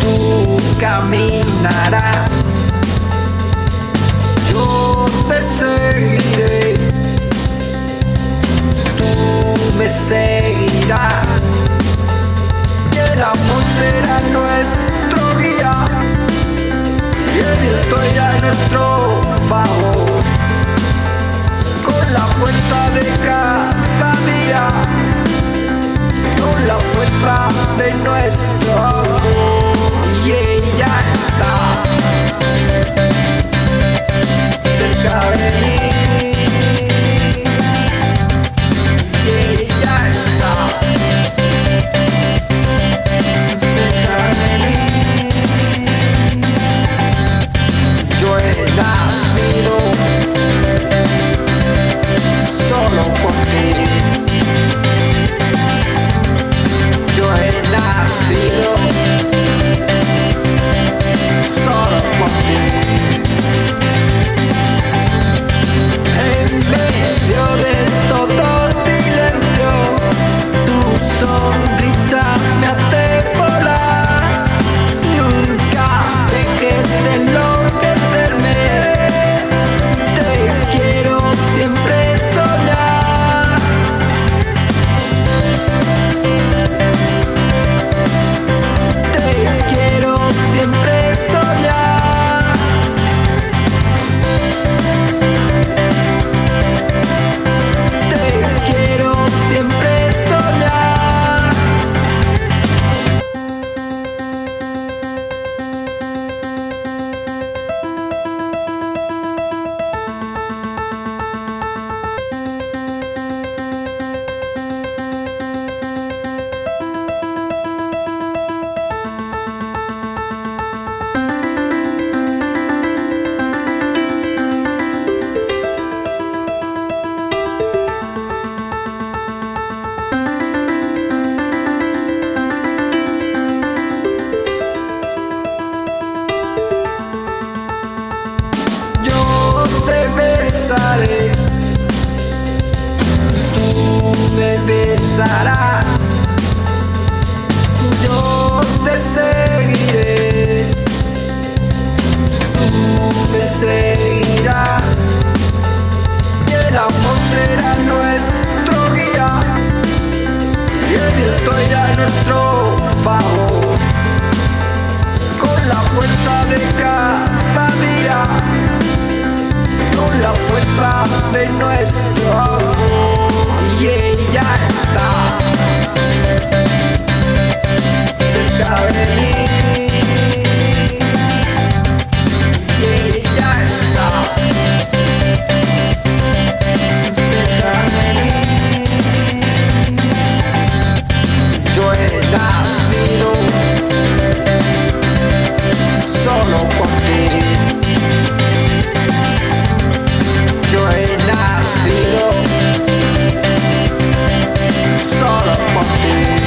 Tú caminarás. Yo te seguiré. Tú me seguirás. Y el amor será nuestro guía. Y el viento irá a nuestro favor. Con la fuerza de cada día con la fuerza de nuestro amor. Y ella está cerca de mí. Yo te besaré, tú me nuestro all I